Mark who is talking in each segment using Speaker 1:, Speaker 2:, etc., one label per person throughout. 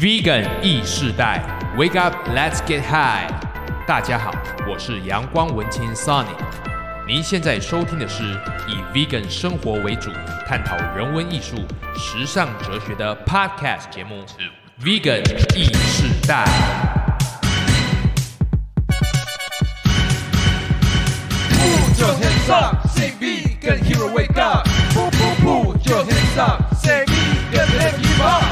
Speaker 1: Vegan 意世代，Wake up, let's get high！大家好，我是阳光文青 Sunny。您现在收听的是以 Vegan 生活为主，探讨人文艺术、时尚哲学的 Podcast 节目《Vegan 意世代》。
Speaker 2: Put your hands up, say vegan hero wake up. Put, put, put your hands up, say vegan never give up.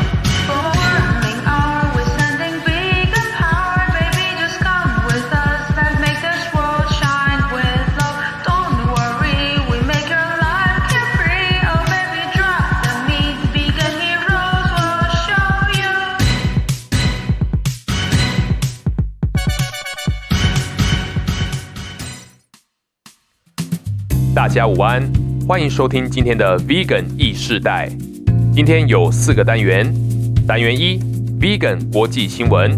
Speaker 3: 家午安，欢迎收听今天的 Vegan 意世代。今天有四个单元，单元一 Vegan 国际新闻，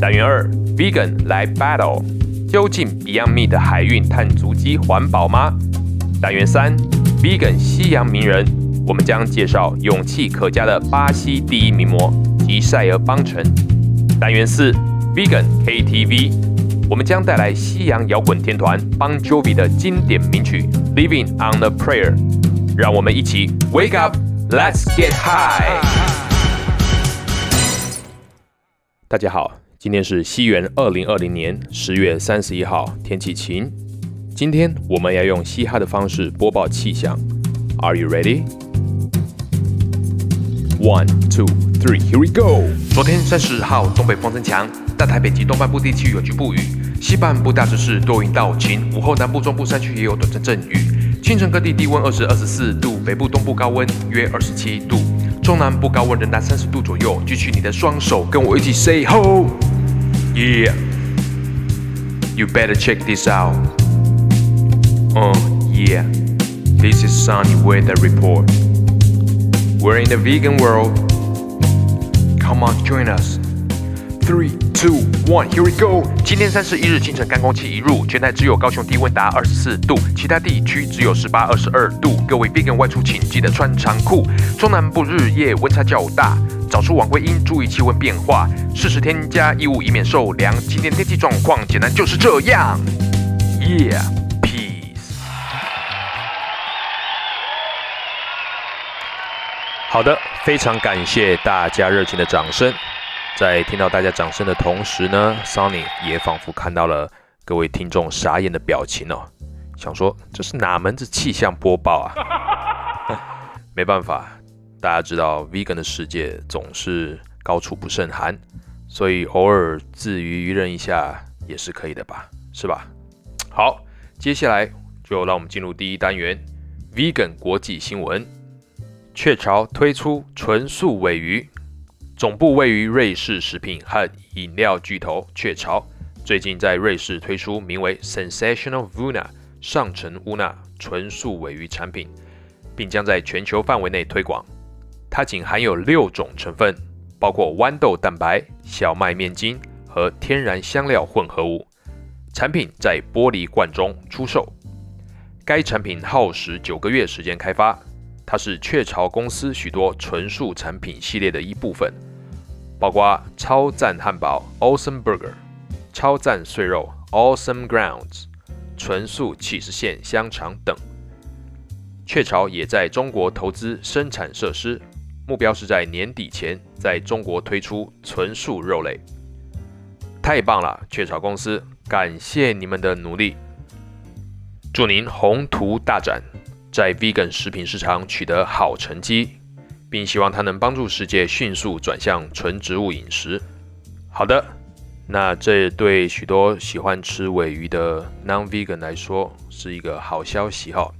Speaker 3: 单元二 Vegan 来 battle，究竟 Beyond Me 的海运碳足迹环保吗？单元三 Vegan 西洋名人，我们将介绍勇气可嘉的巴西第一名模吉塞尔邦辰。单元四 Vegan KTV，我们将带来西洋摇滚天团 Bon Jovi 的经典名曲《Living on a Prayer》，让我们一起 Wake up，Let's get high。大家好，今天是西元二零二零年十月三十一号，天气晴。今天我们要用嘻哈的方式播报气象。Are you ready? One, two, three, here we go。昨天三十号，东北风增强，大台北及东半部地区有局部雨，西半部大致是多云到晴，午后南部、中部山区也有短暂阵雨。清晨各地低温二十二十四度，北部、东部高温约二十七度，中南部高温仍达三十度左右。举起你的双手，跟我一起 say ho, yeah. You better check this out. Oh yeah, this is Sunny Weather Report. We're in the vegan world. Come on, join us. Three, two, one, here we go. 今天三十一日清晨，干空气一入，全台只有高雄低温达二十四度，其他地区只有十八、二十二度。各位 vegan 外出请记得穿长裤。中南部日夜温差较大，早出晚归应注意气温变化，适时添加衣物以免受凉。今天天气状况简单就是这样。Yeah, peace. 好的，非常感谢大家热情的掌声。在听到大家掌声的同时呢，Sunny 也仿佛看到了各位听众傻眼的表情哦，想说这是哪门子气象播报啊？没办法，大家知道 Vegan 的世界总是高处不胜寒，所以偶尔自娱娱人一下也是可以的吧？是吧？好，接下来就让我们进入第一单元 Vegan 国际新闻。雀巢推出纯素尾鱼，总部位于瑞士食品和饮料巨头雀巢，最近在瑞士推出名为 Sensational Vuna 上层乌娜纯素尾鱼产品，并将在全球范围内推广。它仅含有六种成分，包括豌豆蛋白、小麦面筋和天然香料混合物。产品在玻璃罐中出售。该产品耗时九个月时间开发。它是雀巢公司许多纯素产品系列的一部分，包括超赞汉堡 （Awesome Burger）、超赞碎肉 （Awesome Grounds）、纯素起司馅香肠等。雀巢也在中国投资生产设施，目标是在年底前在中国推出纯素肉类。太棒了，雀巢公司，感谢你们的努力，祝您宏图大展。在 vegan 食品市场取得好成绩，并希望它能帮助世界迅速转向纯植物饮食。好的，那这对许多喜欢吃尾鱼的 non-vegan 来说是一个好消息哈。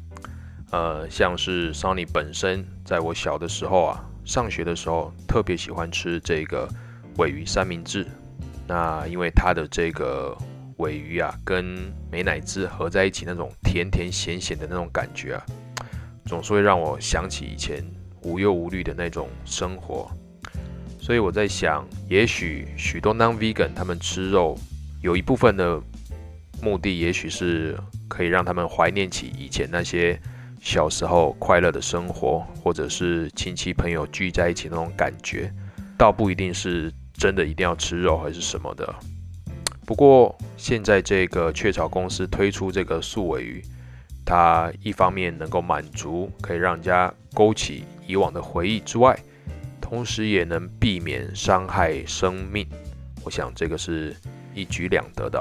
Speaker 3: 呃，像是 Sony 本身，在我小的时候啊，上学的时候特别喜欢吃这个尾鱼三明治。那因为它的这个尾鱼啊，跟美乃滋合在一起，那种甜甜咸咸的那种感觉啊。总是会让我想起以前无忧无虑的那种生活，所以我在想，也许许多 non-vegan 他们吃肉有一部分的目的，也许是可以让他们怀念起以前那些小时候快乐的生活，或者是亲戚朋友聚在一起那种感觉，倒不一定是真的一定要吃肉还是什么的。不过现在这个雀巢公司推出这个素尾鱼，它一方面能够满足可以让人家勾起以往的回忆之外，同时也能避免伤害生命。我想这个是一举两得的、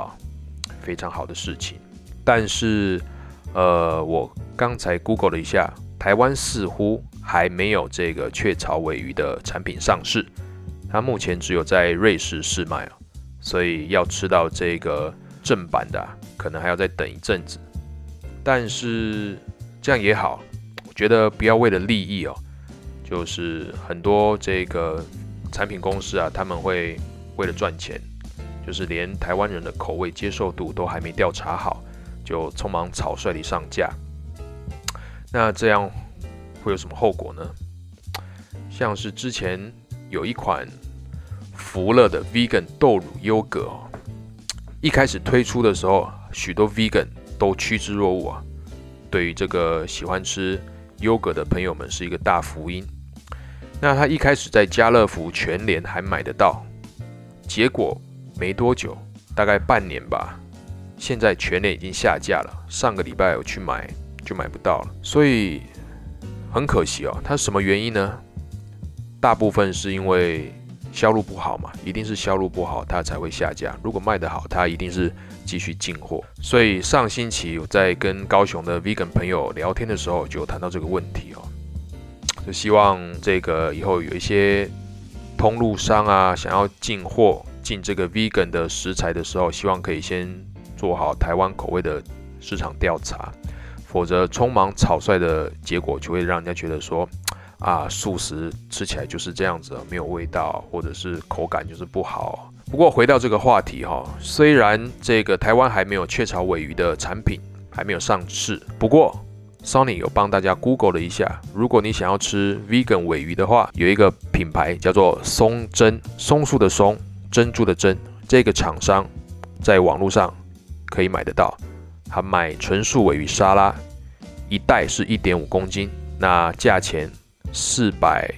Speaker 3: 非常好的事情。但是，呃，我刚才 Google 了一下，台湾似乎还没有这个雀巢尾鱼的产品上市，它目前只有在瑞士试卖啊。所以要吃到这个正版的、可能还要再等一阵子。但是这样也好，我觉得不要为了利益哦，就是很多这个产品公司啊，他们会为了赚钱，就是连台湾人的口味接受度都还没调查好，就匆忙草率地上架。那这样会有什么后果呢？像是之前有一款。福乐的 Vegan 豆乳优格哦，一开始推出的时候，许多 Vegan 都趋之若鹜啊。对于这个喜欢吃优格的朋友们，是一个大福音。那他一开始在家乐福、全联还买得到，结果没多久，大概半年吧，现在全联已经下架了。上个礼拜我去买就买不到了，所以很可惜哦。它什么原因呢？大部分是因为。销路不好嘛，一定是销路不好，它才会下架。如果卖得好，它一定是继续进货。所以上星期我在跟高雄的 vegan 朋友聊天的时候，就谈到这个问题哦。就希望这个以后有一些通路商啊，想要进货进这个 vegan 的食材的时候，希望可以先做好台湾口味的市场调查，否则匆忙草率的结果就会让人家觉得说。啊，素食吃起来就是这样子，没有味道，或者是口感就是不好。不过回到这个话题哈，虽然这个台湾还没有雀巢尾鱼的产品还没有上市，不过 Sony 有帮大家 Google 了一下，如果你想要吃 Vegan 尾鱼的话，有一个品牌叫做松针，松树的松，珍珠的珍，这个厂商在网络上可以买得到，他卖纯素尾鱼沙拉，一袋是一点五公斤，那价钱。四百，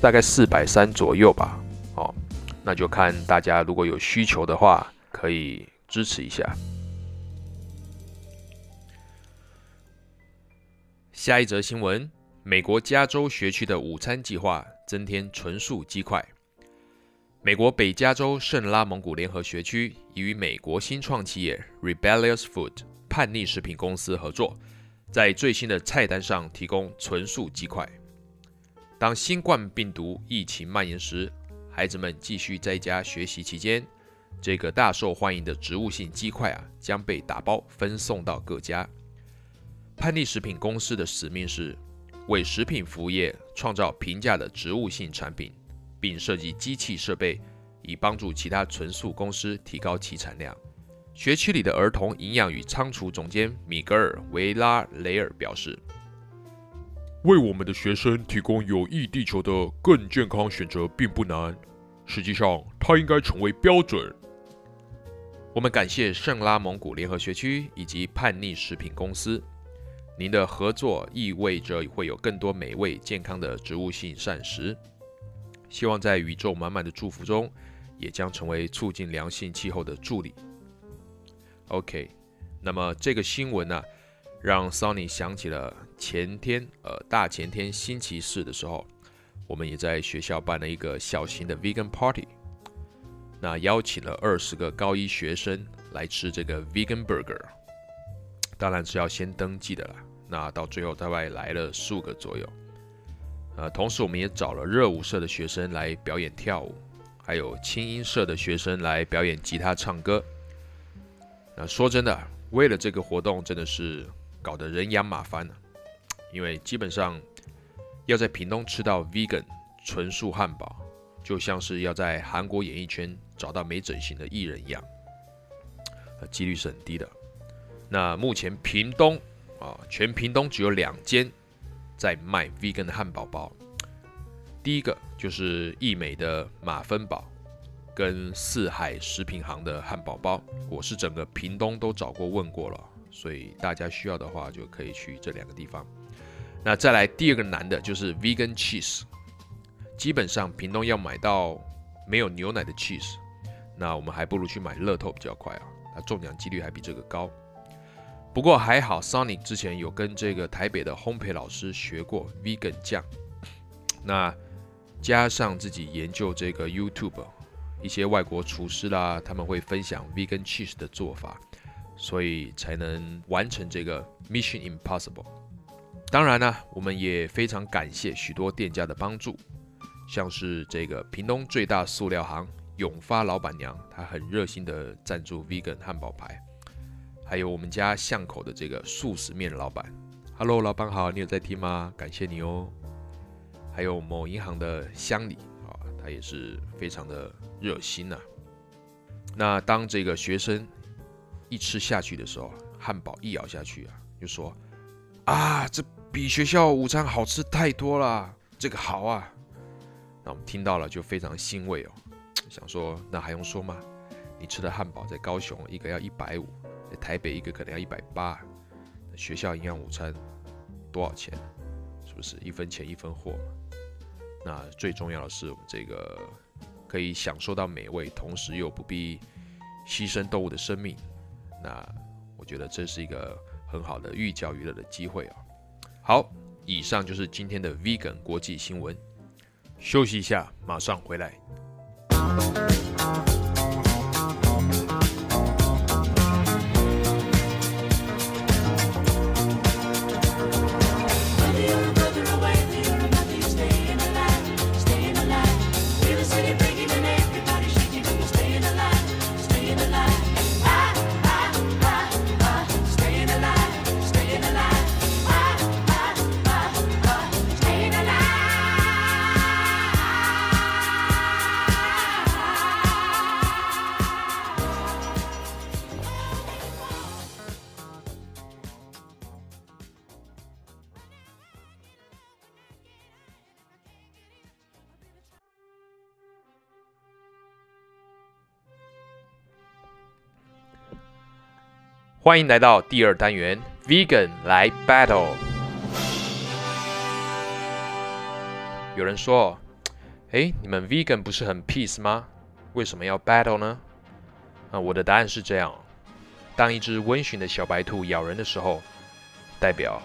Speaker 3: 大概四百三左右吧。哦，那就看大家如果有需求的话，可以支持一下。
Speaker 1: 下一则新闻：美国加州学区的午餐计划增添纯素鸡块。美国北加州圣拉蒙古联合学区已与美国新创企业 Rebellious Food 叛逆食品公司合作，在最新的菜单上提供纯素鸡块。当新冠病毒疫情蔓延时，孩子们继续在家学习期间，这个大受欢迎的植物性鸡块啊，将被打包分送到各家。潘利食品公司的使命是为食品服务业创造平价的植物性产品，并设计机器设备，以帮助其他纯素公司提高其产量。学区里的儿童营养与仓储总监米格尔·维拉雷尔表示。
Speaker 4: 为我们的学生提供有益地球的更健康选择并不难，实际上它应该成为标准。
Speaker 1: 我们感谢圣拉蒙古联合学区以及叛逆食品公司，您的合作意味着会有更多美味健康的植物性膳食。希望在宇宙满满的祝福中，也将成为促进良性气候的助力。OK，那么这个新闻呢？让 Sony 想起了前天，呃，大前天星期四的时候，我们也在学校办了一个小型的 Vegan Party。那邀请了二十个高一学生来吃这个 Vegan Burger，当然是要先登记的啦。那到最后大概来了数个左右。呃，同时我们也找了热舞社的学生来表演跳舞，还有轻音社的学生来表演吉他唱歌。那说真的，为了这个活动，真的是。搞得人仰马翻了，因为基本上要在屏东吃到 vegan 纯素汉堡，就像是要在韩国演艺圈找到没整形的艺人一样，呃几率是很低的。那目前屏东啊，全屏东只有两间在卖 vegan 的汉堡包，第一个就是益美的马芬堡跟四海食品行的汉堡包，我是整个屏东都找过问过了。所以大家需要的话，就可以去这两个地方。那再来第二个难的就是 vegan cheese，基本上屏东要买到
Speaker 3: 没有牛奶的 cheese，那我们还不如去买乐透比较快啊，那中奖几率还比这个高。不过还好，Sonic 之前有跟这个台北的烘焙老师学过 vegan 酱，那加上自己研究这个 YouTube，一些外国厨师啦，他们会分享 vegan cheese 的做法，所以才能完成这个 Mission Impossible。当然呢，我们也非常感谢许多店家的帮助，像是这个屏东最大塑料行永发老板娘，她很热心的赞助 vegan 汉堡排，还有我们家巷口的这个素食面老板，Hello，老板好，你有在听吗？感谢你哦。还有某银行的乡里啊，他也是非常的热心呐、那当这个学生一吃下去的时候，汉堡一咬下去啊，就说啊，这比学校午餐好吃太多了，这个好啊。那我们听到了就非常欣慰哦，想说那还用说吗？你吃的汉堡在高雄一个要一百五，台北一个可能要一百八，学校营养午餐多少钱？是不是一分钱一分货嘛？那最重要的是，我们这个可以享受到美味，同时又不必牺牲动物的生命。那我觉得这是一个很好的寓教于乐的机会啊。好，以上就是今天的 Vegan 国际新闻。休息一下，马上回来。欢迎来到第二单元，Vegan 来 Battle。有人说：“哎，你们 Vegan 不是很 peace 吗？为什么要 battle 呢？”啊，我的答案是这样：当一只温驯的小白兔咬人的时候，代表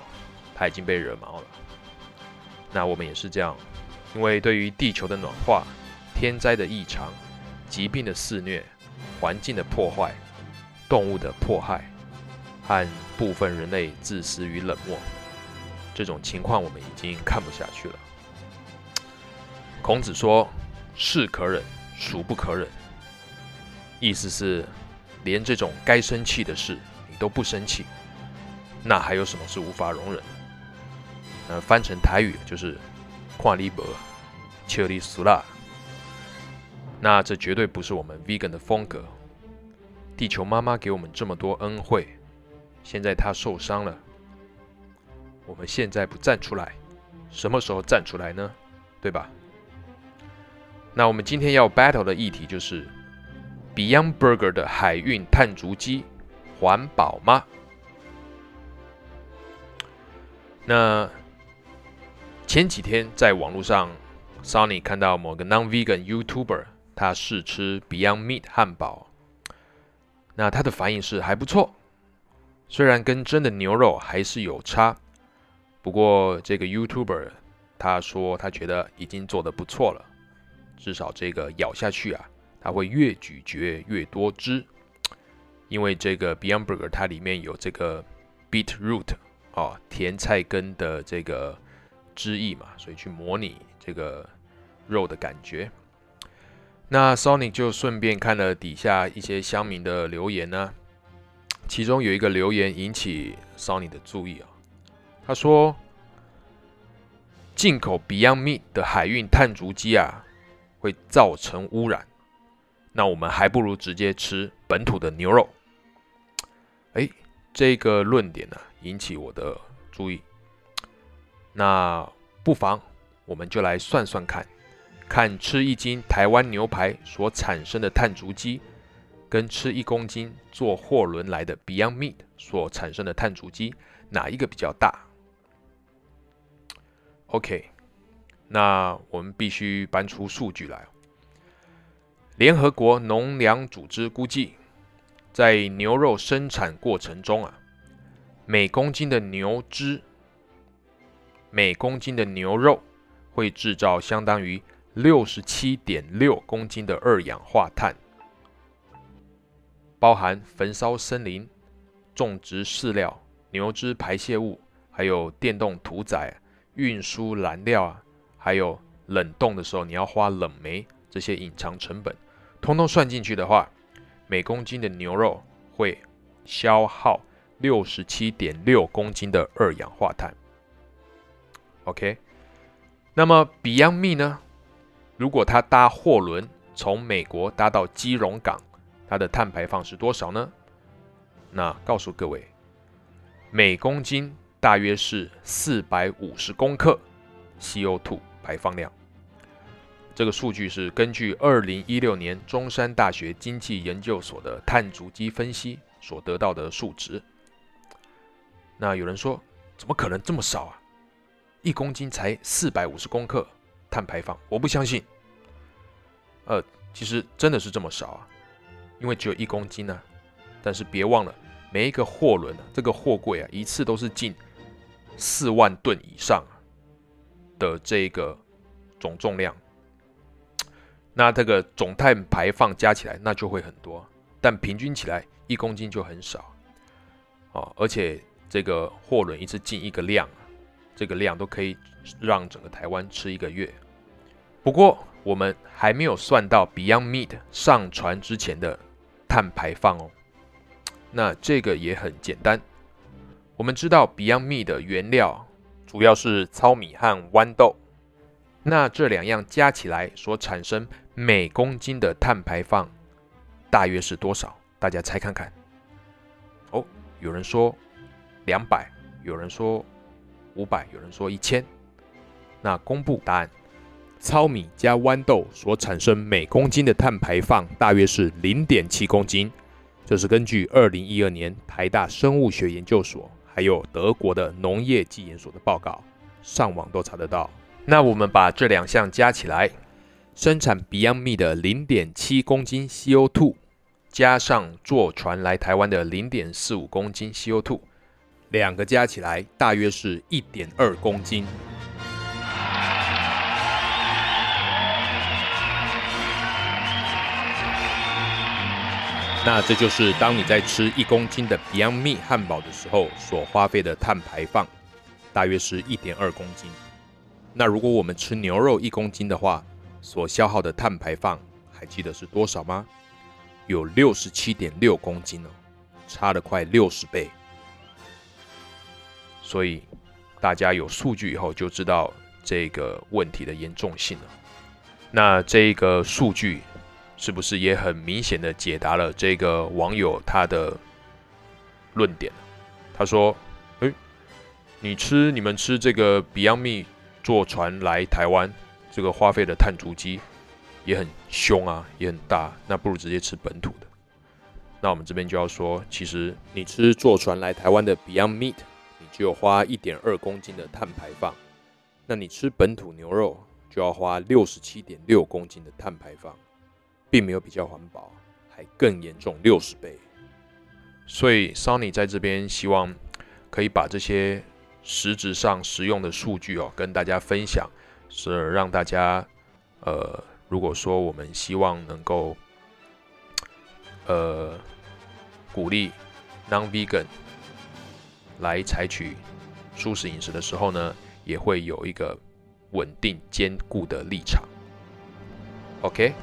Speaker 3: 它已经被惹毛了。那我们也是这样，因为对于地球的暖化、天灾的异常、疾病的肆虐、环境的破坏、动物的迫害。和部分人类自私与冷漠，这种情况我们已经看不下去了。孔子说：“是可忍，孰不可忍？”意思是，连这种该生气的事你都不生气，那还有什么是无法容忍？呃，翻成台语就是“跨里伯，切里苏拉”。那这绝对不是我们 vegan 的风格。地球妈妈给我们这么多恩惠。现在他受伤了，我们现在不站出来，什么时候站出来呢？对吧？那我们今天要 battle 的议题就是 Beyond Burger 的海运碳足迹环保吗？那前几天在网络上，Sunny 看到某个 non-vegan YouTuber 他试吃 Beyond Meat 汉堡，那他的反应是还不错。虽然跟真的牛肉还是有差，不过这个 YouTuber 他说他觉得已经做得不错了，至少这个咬下去啊，它会越咀嚼越多汁，因为这个 Beyond Burger 它里面有这个 beetroot 哦甜菜根的这个汁液嘛，所以去模拟这个肉的感觉。那 Sony 就顺便看了底下一些乡民的留言呢。其中有一个留言引起 Sony 的注意啊，他说：“进口 Beyond Meat 的海运碳足迹啊，会造成污染。那我们还不如直接吃本土的牛肉。”哎，这个论点呢引起我的注意。那不妨我们就来算算看，看吃一斤台湾牛排所产生的碳足迹。跟吃一公斤坐货轮来的 Beyond Meat 所产生的碳足迹，哪一个比较大？OK，那我们必须搬出数据来。联合国农粮组织估计，在牛肉生产过程中啊，每公斤的牛脂、每公斤的牛肉会制造相当于六十七点六公斤的二氧化碳，包含焚烧森林、种植饲料、牛只排泄物，还有电动屠宰、运输燃料啊，还有冷冻的时候你要花冷媒这些隐藏成本，通通算进去的话，每公斤的牛肉会消耗六十七点六公斤的二氧化碳。OK，那么 Beyond Me 呢？如果它搭货轮从美国搭到基隆港，它的碳排放是多少呢？那告诉各位，每公斤大约是四百五十公克 CO2 排放量。这个数据是根据二零一六年中山大学经济研究所的碳足迹分析所得到的数值。那有人说，怎么可能这么少啊？一公斤才四百五十公克碳排放，我不相信。呃，其实真的是这么少啊，因为只有一公斤呢、但是别忘了，每一个货轮啊，这个货柜啊，一次都是进四万吨以上的这个总重量。那这个总碳排放加起来，那就会很多，但平均起来一公斤就很少。哦，而且这个货轮一次进一个量，这个量都可以让整个台湾吃一个月。不过我们还没有算到 Beyond Meat 上船之前的碳排放哦。那这个也很简单，我们知道 beyond me 的原料主要是糙米和豌豆，那这两样加起来所产生每公斤的碳排放大约是多少？大家猜看看。哦，有人说两百，有人说五百，有人说一千。那公布答案。糙米加豌豆所产生每公斤的碳排放大约是零点七公斤，这是根据二零一二年台大生物学研究所还有德国的农业技研所的报告，上网都查得到。那我们把这两项加起来，生产 Beyond Meat 的零点七公斤 CO2，加上坐船来台湾的零点四五公斤 CO2，两个加起来大约是一点二公斤。那这就是当你在吃一公斤的 Beyond Meat 汉堡的时候所花费的碳排放，大约是一点二公斤。那如果我们吃牛肉一公斤的话，所消耗的碳排放还记得是多少吗？有六十七点六公斤哦，差了快六十倍。所以大家有数据以后就知道这个问题的严重性了。那这个数据。是不是也很明显的解答了这个网友他的论点？他说：“诶，你吃你们吃这个 Beyond Meat 坐船来台湾，这个花费的碳足迹也很凶啊，也很大。那不如直接吃本土的。那我们这边就要说，其实你吃坐船来台湾的 Beyond Meat，你就有花一点二公斤的碳排放。那你吃本土牛肉就要花六十七点六公斤的碳排放。”并没有比较环保，还更严重六十倍。所以 Sony 在这边希望可以把这些实质上实用的数据哦跟大家分享，是让大家呃，如果说我们希望能够呃鼓励 non-vegan 来采取素食饮食的时候呢，也会有一个稳定坚固的立场。OK。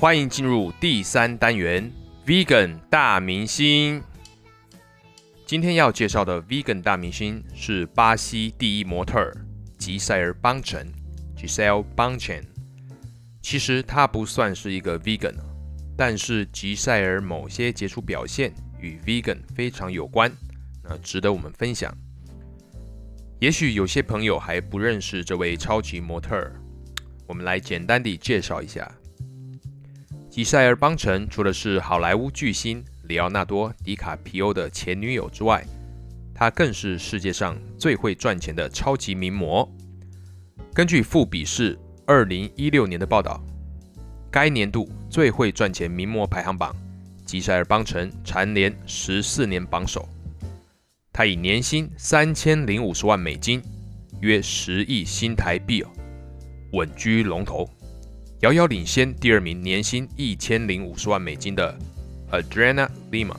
Speaker 3: 欢迎进入第三单元 Vegan 大明星。今天要介绍的 Vegan 大明星是巴西第一模特吉塞尔·邦辰 （Giselle Bunchen）。其实她不算是一个 Vegan，但是吉塞尔某些杰出表现与 Vegan 非常有关，那值得我们分享。也许有些朋友还不认识这位超级模特儿，我们来简单地介绍一下。吉塞尔·邦辰除了是好莱坞巨星里奥纳多·迪卡皮欧的前女友之外，她更是世界上最会赚钱的超级名模。根据富比士二零一六年的报道，该年度最会赚钱名模排行榜，吉塞尔·邦辰蝉联十四年榜首。他以年薪三千零五十万美金，约十亿新台币哦，稳居龙头，遥遥领先第二名年薪一千零五十万美金的 Adriana Lima。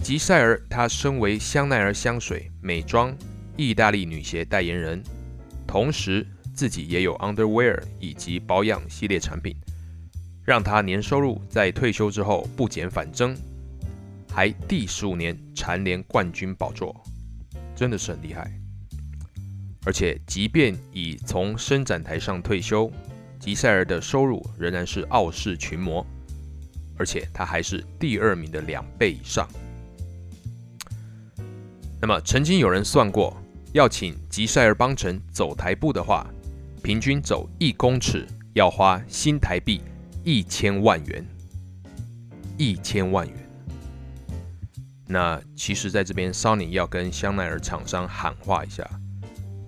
Speaker 3: 吉塞尔，她身为香奈儿香水、美妆、意大利女鞋代言人，同时自己也有 underwear 以及保养系列产品，让她年收入在退休之后不减反增。还第十五年蝉联冠军宝座，真的是很厉害。而且，即便已从伸展台上退休，吉塞尔的收入仍然是傲视群魔，而且他还是第二名的两倍以上。那么，曾经有人算过，要请吉塞尔邦辰走台步的话，平均走一公尺要花新台币一千万元，一千万元。那其实，在这边，Sony 要跟香奈儿厂商喊话一下，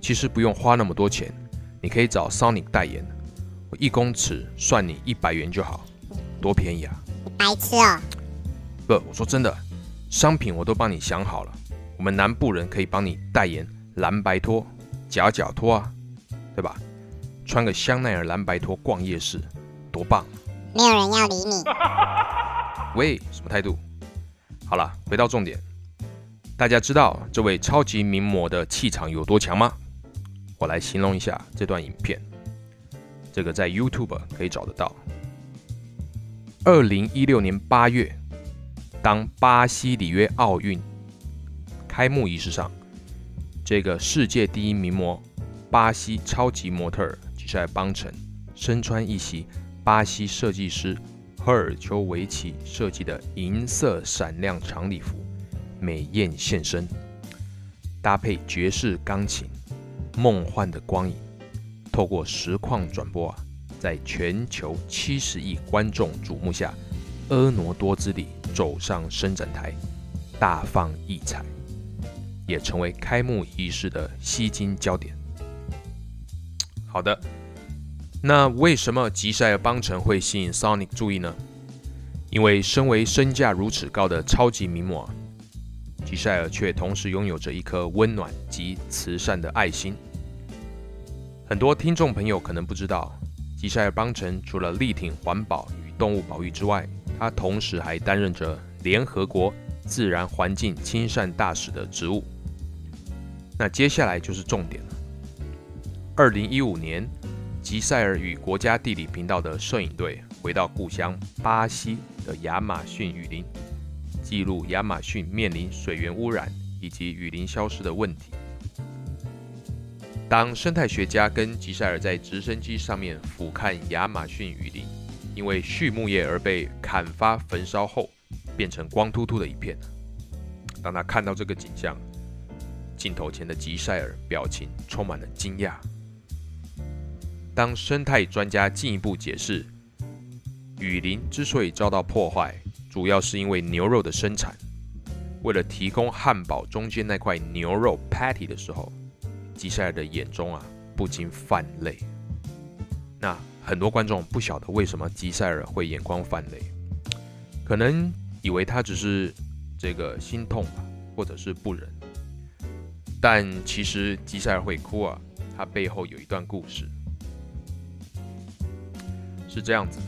Speaker 3: 其实不用花那么多钱，你可以找 Sony 代言，一公尺算你一百元就好，多便宜啊！
Speaker 5: 白痴哦！
Speaker 3: 不，我说真的，商品我都帮你想好了，我们南部人可以帮你代言蓝白拖、夹脚拖啊，对吧？穿个香奈儿蓝白拖逛夜市，多棒！
Speaker 5: 没有人要理你。
Speaker 3: 喂，什么态度？好了，回到重点，大家知道这位超级名模的气场有多强吗？我来形容一下这段影片，这个在 YouTube 可以找得到。二零一六年八月，当巴西里约奥运开幕仪式上，这个世界第一名模、巴西超级模特吉塞尔邦辰身穿一袭巴西设计师。赫尔丘维奇设计的银色闪亮长礼服，美艳现身，搭配爵士钢琴，梦幻的光影，透过实况转播啊，在全球七十亿观众瞩目下，婀娜多姿地走上伸展台，大放异彩，也成为开幕仪式的吸睛焦点。好的。那为什么吉赛尔邦辰会吸引 Sonic 注意呢？因为身为身价如此高的超级名模，吉赛尔却同时拥有着一颗温暖及慈善的爱心。很多听众朋友可能不知道，吉赛尔邦辰除了力挺环保与动物保育之外，他同时还担任着联合国自然环境亲善大使的职务。那接下来就是重点了。二零一五年。吉赛尔与国家地理频道的摄影队回到故乡巴西的亚马逊雨林，记录亚马逊面临水源污染以及雨林消失的问题。当生态学家跟吉塞尔在直升机上面俯瞰亚马逊雨林，因为畜牧业而被砍伐焚烧后变成光秃秃的一片。当他看到这个景象，镜头前的吉塞尔表情充满了惊讶。当生态专家进一步解释，雨林之所以遭到破坏，主要是因为牛肉的生产。为了提供汉堡中间那块牛肉 patty 的时候，吉塞尔的眼中啊不禁泛泪。那很多观众不晓得为什么吉塞尔会眼眶泛泪，可能以为他只是这个心痛吧，或者是不忍。但其实吉塞尔会哭啊，他背后有一段故事。是这样子的，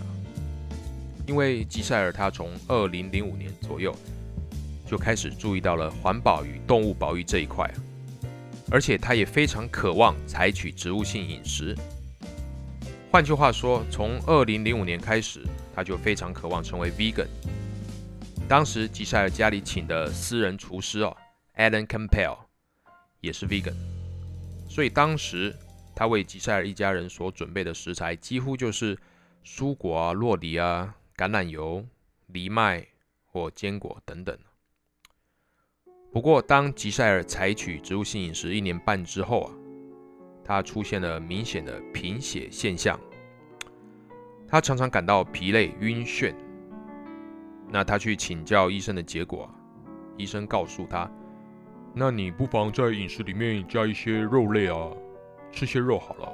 Speaker 3: 因为吉塞尔他从二零零五年左右就开始注意到了环保与动物保育这一块，而且他也非常渴望采取植物性饮食。换句话说，从二零零五年开始，他就非常渴望成为 vegan。当时吉塞尔家里请的私人厨师哦，Alan Campbell 也是 vegan，所以当时他为吉塞尔一家人所准备的食材几乎就是蔬果啊、洛梨啊、橄榄油、藜麦或坚果等等。不过，当吉塞尔采取植物性饮食一年半之后啊，他出现了明显的贫血现象，他常常感到疲累、晕眩。那他去请教医生的结果啊，医生告诉他，
Speaker 4: 那你不妨在饮食里面加一些肉类啊，吃些肉好了。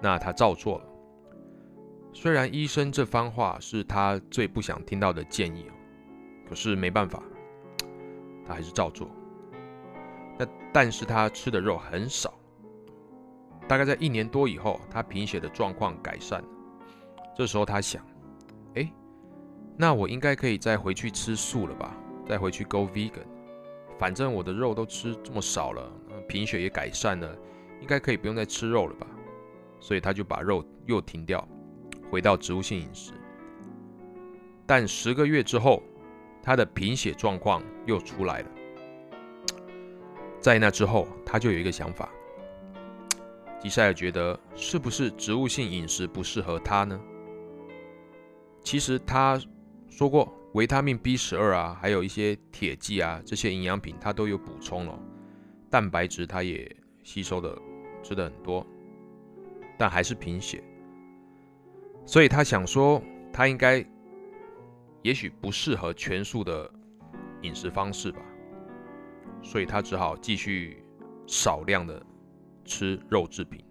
Speaker 3: 那他照做了。虽然医生这番话是他最不想听到的建议，可是没办法，他还是照做。那但是他吃的肉很少，大概在一年多以后，他贫血的状况改善。这时候他想，哎，那我应该可以再回去吃素了吧？再回去 go vegan，反正我的肉都吃这么少了，贫血也改善了，应该可以不用再吃肉了吧？所以他就把肉又停掉，回到植物性饮食。但十个月之后，他的贫血状况又出来了。在那之后，他就有一个想法：吉塞尔觉得是不是植物性饮食不适合他呢？其实他说过，维他命 B 十二啊，还有一些铁剂啊，这些营养品他都有补充了，蛋白质他也吸收的吃的很多，但还是贫血，所以他想说，他应该也许不适合全素的饮食方式吧，所以他只好继续少量的吃肉制品。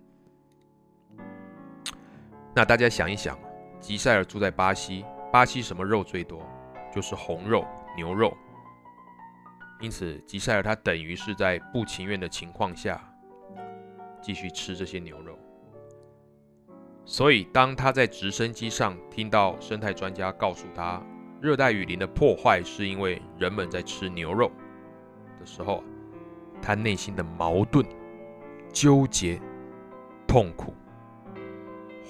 Speaker 3: 那大家想一想。吉塞尔住在巴西，巴西什么肉最多？就是红肉、牛肉。因此，吉塞尔他等于是在不情愿的情况下继续吃这些牛肉。所以，当他在直升机上听到生态专家告诉他，热带雨林的破坏是因为人们在吃牛肉的时候，他内心的矛盾、纠结、痛苦。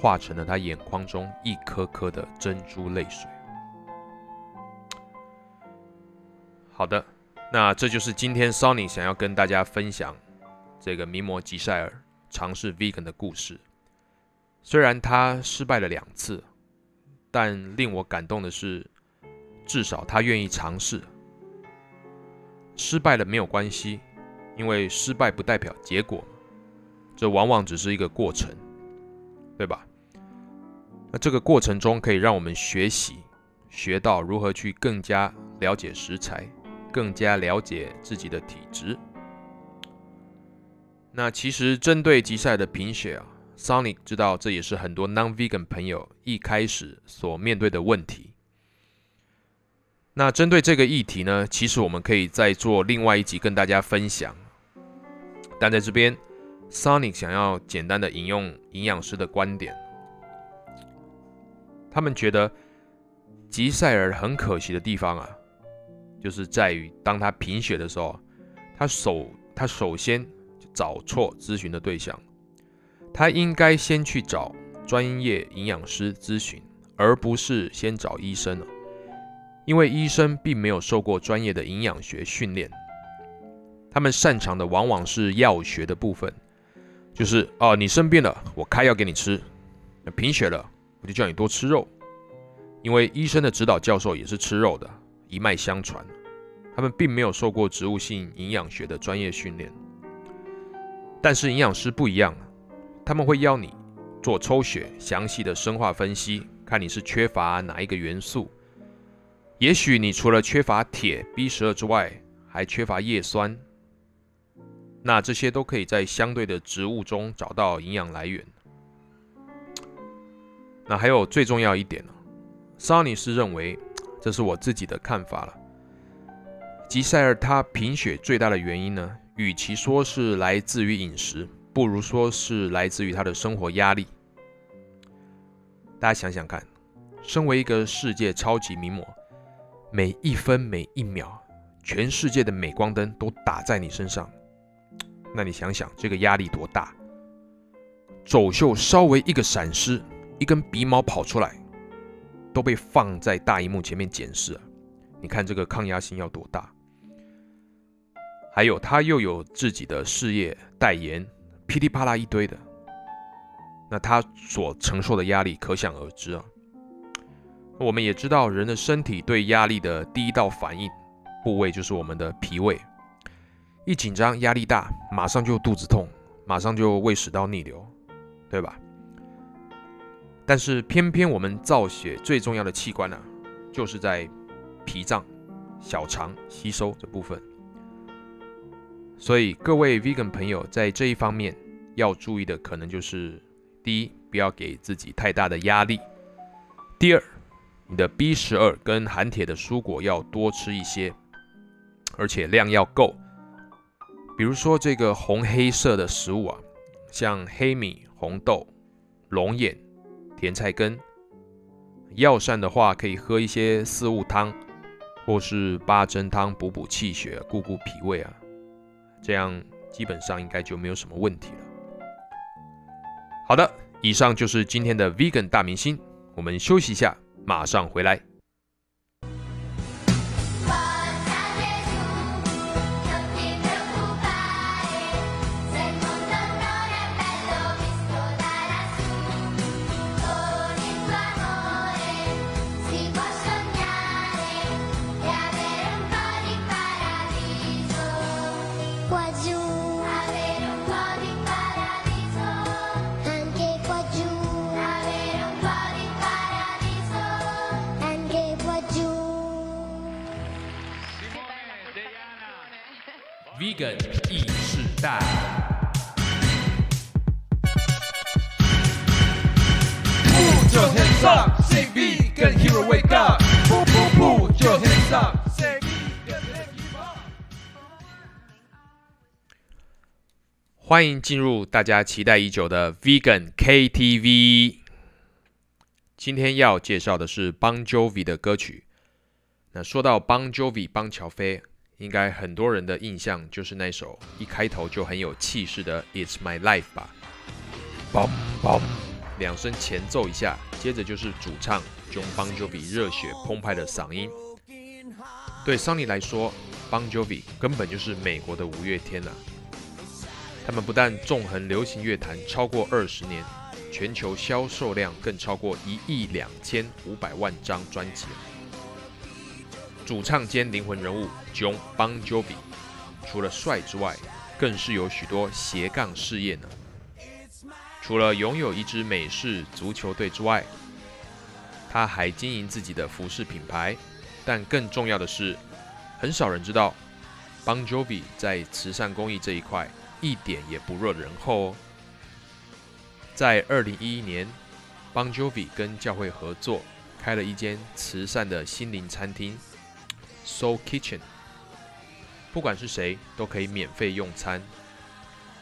Speaker 3: 化成了他眼眶中一颗颗的珍珠泪水。好的，那这就是今天 Sony 想要跟大家分享这个名模吉塞尔尝试 Vegan 的故事。虽然他失败了两次，但令我感动的是，至少他愿意尝试。失败了没有关系，因为失败不代表结果，这往往只是一个过程，对吧？那这个过程中可以让我们学习，学到如何去更加了解食材，更加了解自己的体质。那其实针对吉赛的贫血啊，Sonic 知道这也是很多 non-vegan 朋友一开始所面对的问题。那针对这个议题呢，其实我们可以再做另外一集跟大家分享。但在这边，Sonic 想要简单的引用营养师的观点。他们觉得吉塞尔很可惜的地方啊，就是在于当他贫血的时候，他首他首先找错咨询的对象，他应该先去找专业营养师咨询，而不是先找医生了，因为医生并没有受过专业的营养学训练，他们擅长的往往是药学的部分，就是哦，你生病了，我开药给你吃，贫血了。我就叫你多吃肉，因为医生的指导教授也是吃肉的，一脉相传。他们并没有受过植物性营养学的专业训练，但是营养师不一样，他们会要你做抽血，详细的生化分析，看你是缺乏哪一个元素。也许你除了缺乏铁、B 十二之外，还缺乏叶酸，那这些都可以在相对的植物中找到营养来源。那还有最重要一点呢，Sunny 是认为，这是我自己的看法了。吉塞尔他贫血最大的原因呢，与其说是来自于饮食，不如说是来自于他的生活压力。大家想想看，身为一个世界超级名模，每一分每一秒，全世界的镁光灯都打在你身上，那你想想这个压力多大？走秀稍微一个闪失，一根鼻毛跑出来，都被放在大荧幕前面检视啊。你看这个抗压性要多大？还有他又有自己的事业代言，噼里啪啦一堆的，那他所承受的压力可想而知啊。我们也知道，人的身体对压力的第一道反应部位就是我们的脾胃，一紧张、压力大，马上就肚子痛，马上就胃食道逆流，对吧？但是偏偏我们造血最重要的器官呢、就是在脾脏、小肠吸收这部分。所以各位 vegan 朋友在这一方面要注意的，可能就是第一，不要给自己太大的压力；第二，你的 B 十二跟含铁的蔬果要多吃一些，而且量要够。比如说这个红黑色的食物啊，像黑米、红豆、龙眼、甜菜根。药膳的话，可以喝一些四物汤，或是八珍汤补补气血、固固脾胃啊，这样基本上应该就没有什么问题了。好的，以上就是今天的 Vegan 大明星，我们休息一下，马上回来。欢迎进入大家期待已久的 Vegan KTV。今天要介绍的是 Bon Jovi 的歌曲。那说到 Bon Jovi 邦乔飞，应该很多人的印象就是那首一开头就很有气势的《It's My Life》吧。两声前奏一下，接着就是主唱 John Bon Jovi 热血澎湃的嗓音。对 Sonny 来说，Bon Jovi 根本就是美国的五月天啊。他们不但纵横流行乐坛超过二十年，全球销售量更超过一亿两千五百万张专辑。主唱兼灵魂人物 John Bon Jovi，除了帅之外，更是有许多斜杠事业呢。除了拥有一支美式足球队之外，他还经营自己的服饰品牌。但更重要的是，很少人知道，Bon Jovi 在慈善公益这一块一点也不落人后哦。在二零一一年，Bon Jovi 跟教会合作，开了一间慈善的心灵餐厅 Soul Kitchen，不管是谁都可以免费用餐，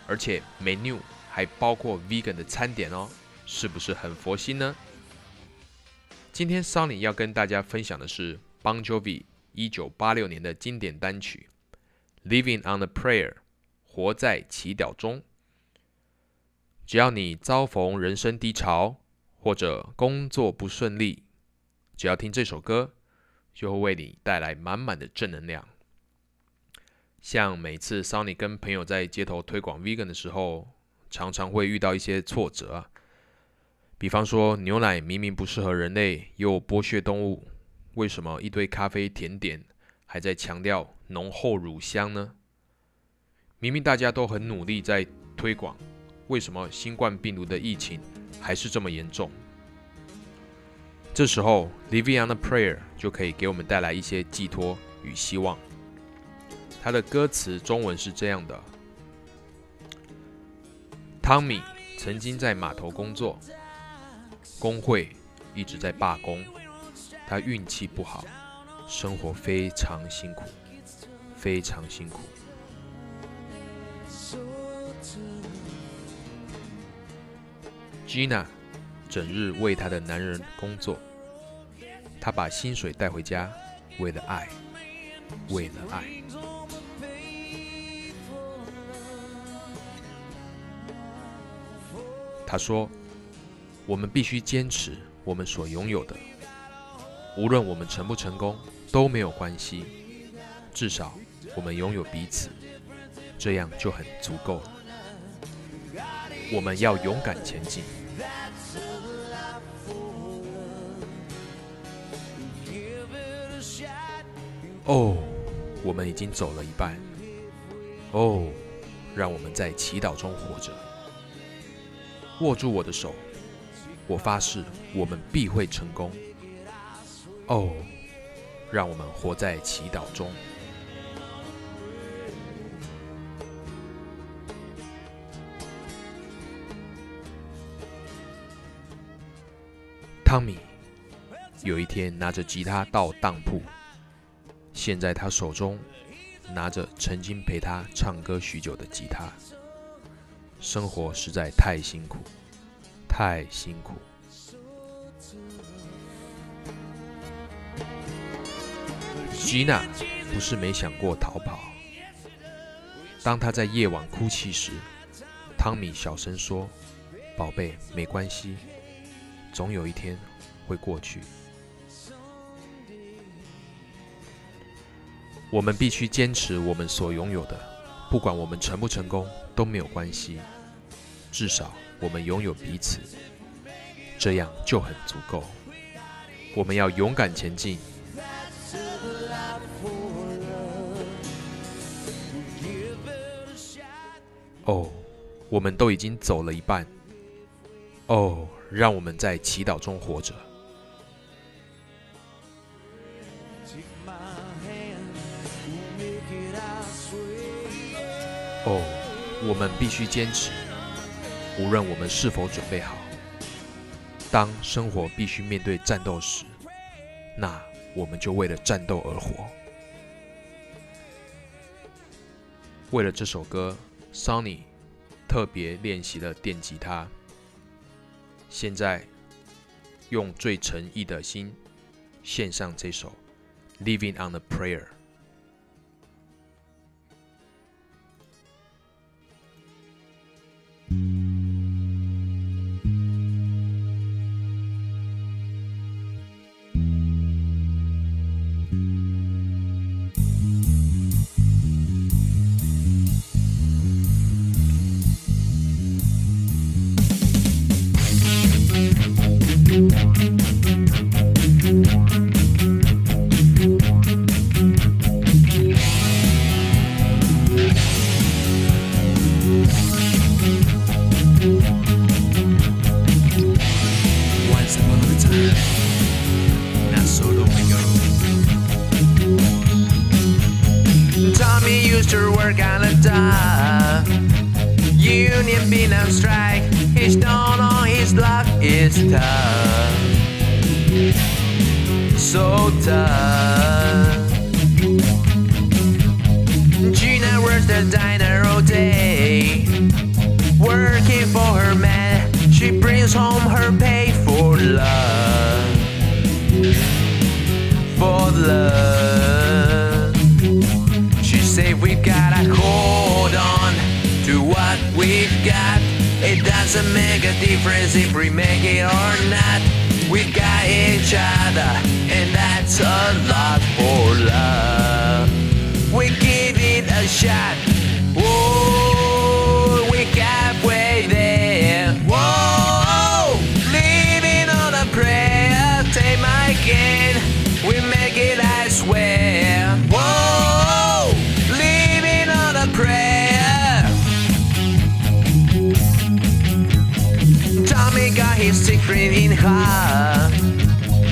Speaker 3: 而且 menu 还包括 vegan 的餐点哦，是不是很佛心呢？今天 Sunny 要跟大家分享的是 Bon Jovi 一九八六年的经典单曲《Living on a Prayer》，活在祈祷中。只要你遭逢人生低潮，或者工作不顺利，只要听这首歌，就会为你带来满满的正能量。像每次 Sunny 跟朋友在街头推广 Vegan 的时候，常常会遇到一些挫折，比方说牛奶明明不适合人类，又剥削动物，为什么一堆咖啡甜点还在强调浓厚乳香呢？明明大家都很努力在推广，为什么新冠病毒的疫情还是这么严重？这时候，Living on Prayer 就可以给我们带来一些寄托与希望。它的歌词中文是这样的：汤米曾经在码头工作，工会一直在罢工，他运气不好，生活非常辛苦，非常辛苦。Gina 整日为她的男人工作，她把薪水带回家，为了爱，为了爱。他说：“我们必须坚持我们所拥有的，无论我们成不成功都没有关系，至少我们拥有彼此，这样就很足够了。我们要勇敢前进。”哦，我们已经走了一半。哦，让我们在祈祷中活着。握住我的手，我发誓，我们必会成功。哦，让我们活在祈祷中。汤米有一天拿着吉他到当铺，现在他手中拿着曾经陪他唱歌许久的吉他。生活实在太辛苦，太辛苦。吉娜不是没想过逃跑。当她在夜晚哭泣时，汤米小声说：“宝贝，没关系，总有一天会过去。”我们必须坚持我们所拥有的，不管我们成不成功都没有关系，至少我们拥有彼此，这样就很足够。我们要勇敢前进。哦，我们都已经走了一半。哦，让我们在祈祷中活着。哦，我们必须坚持，无论我们是否准备好。当生活必须面对战斗时，那我们就为了战斗而活。为了这首歌，Sonny 特别练习了电吉他。现在，用最诚意的心献上这首《Living on a Prayer》。
Speaker 6: Used to work on a dock. Union been on strike. His down on his luck is tough. So tough. Gina works the diner all day working for her man. She brings home her pay for love. For love. We've got. It doesn't make a difference if we make it or not. We've got each other, and that's a lot for love. We give it a shot.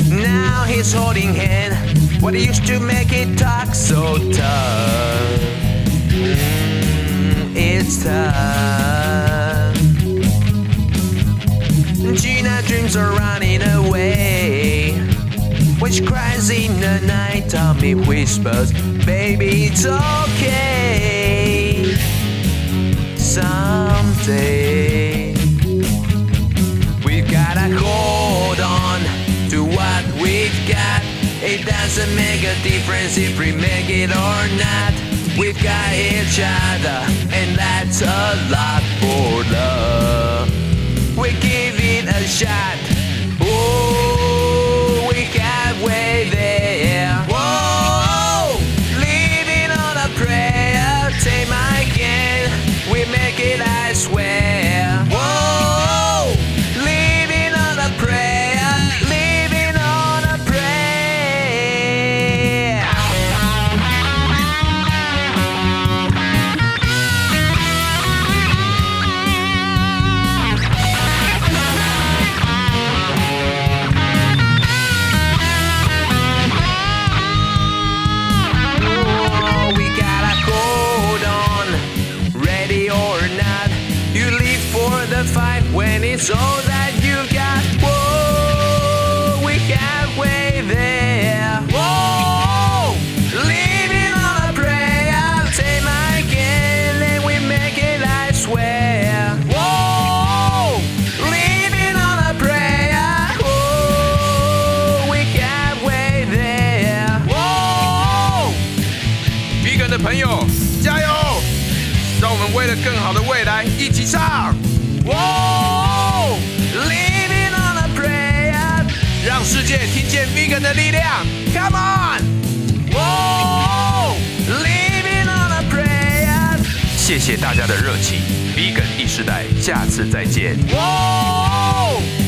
Speaker 6: Now he's holding hand. What used to make it talk so tough. It's tough. Gina dreams are running away. When she cries in the night, Tommy whispers, Baby, it's okay. Someday. Doesn't make a difference if we make it or not. We've got each other, and that's a lot for love. we give it a shot. when it's all that you got. Whoa, we halfway there. Whoa, living on a prayer. Take my hand and we make it, I swear. Whoa, living on a prayer. Whoa, we halfway there. Whoa.
Speaker 2: Vegan 的朋友，加油！让我们为了更好的未来一起唱。 世界听见 Vegan 的力量，Come
Speaker 6: on！Whoa, living on a prayer.
Speaker 3: 谢谢大家的热情，Vegan 第时代，下次再见。
Speaker 6: Living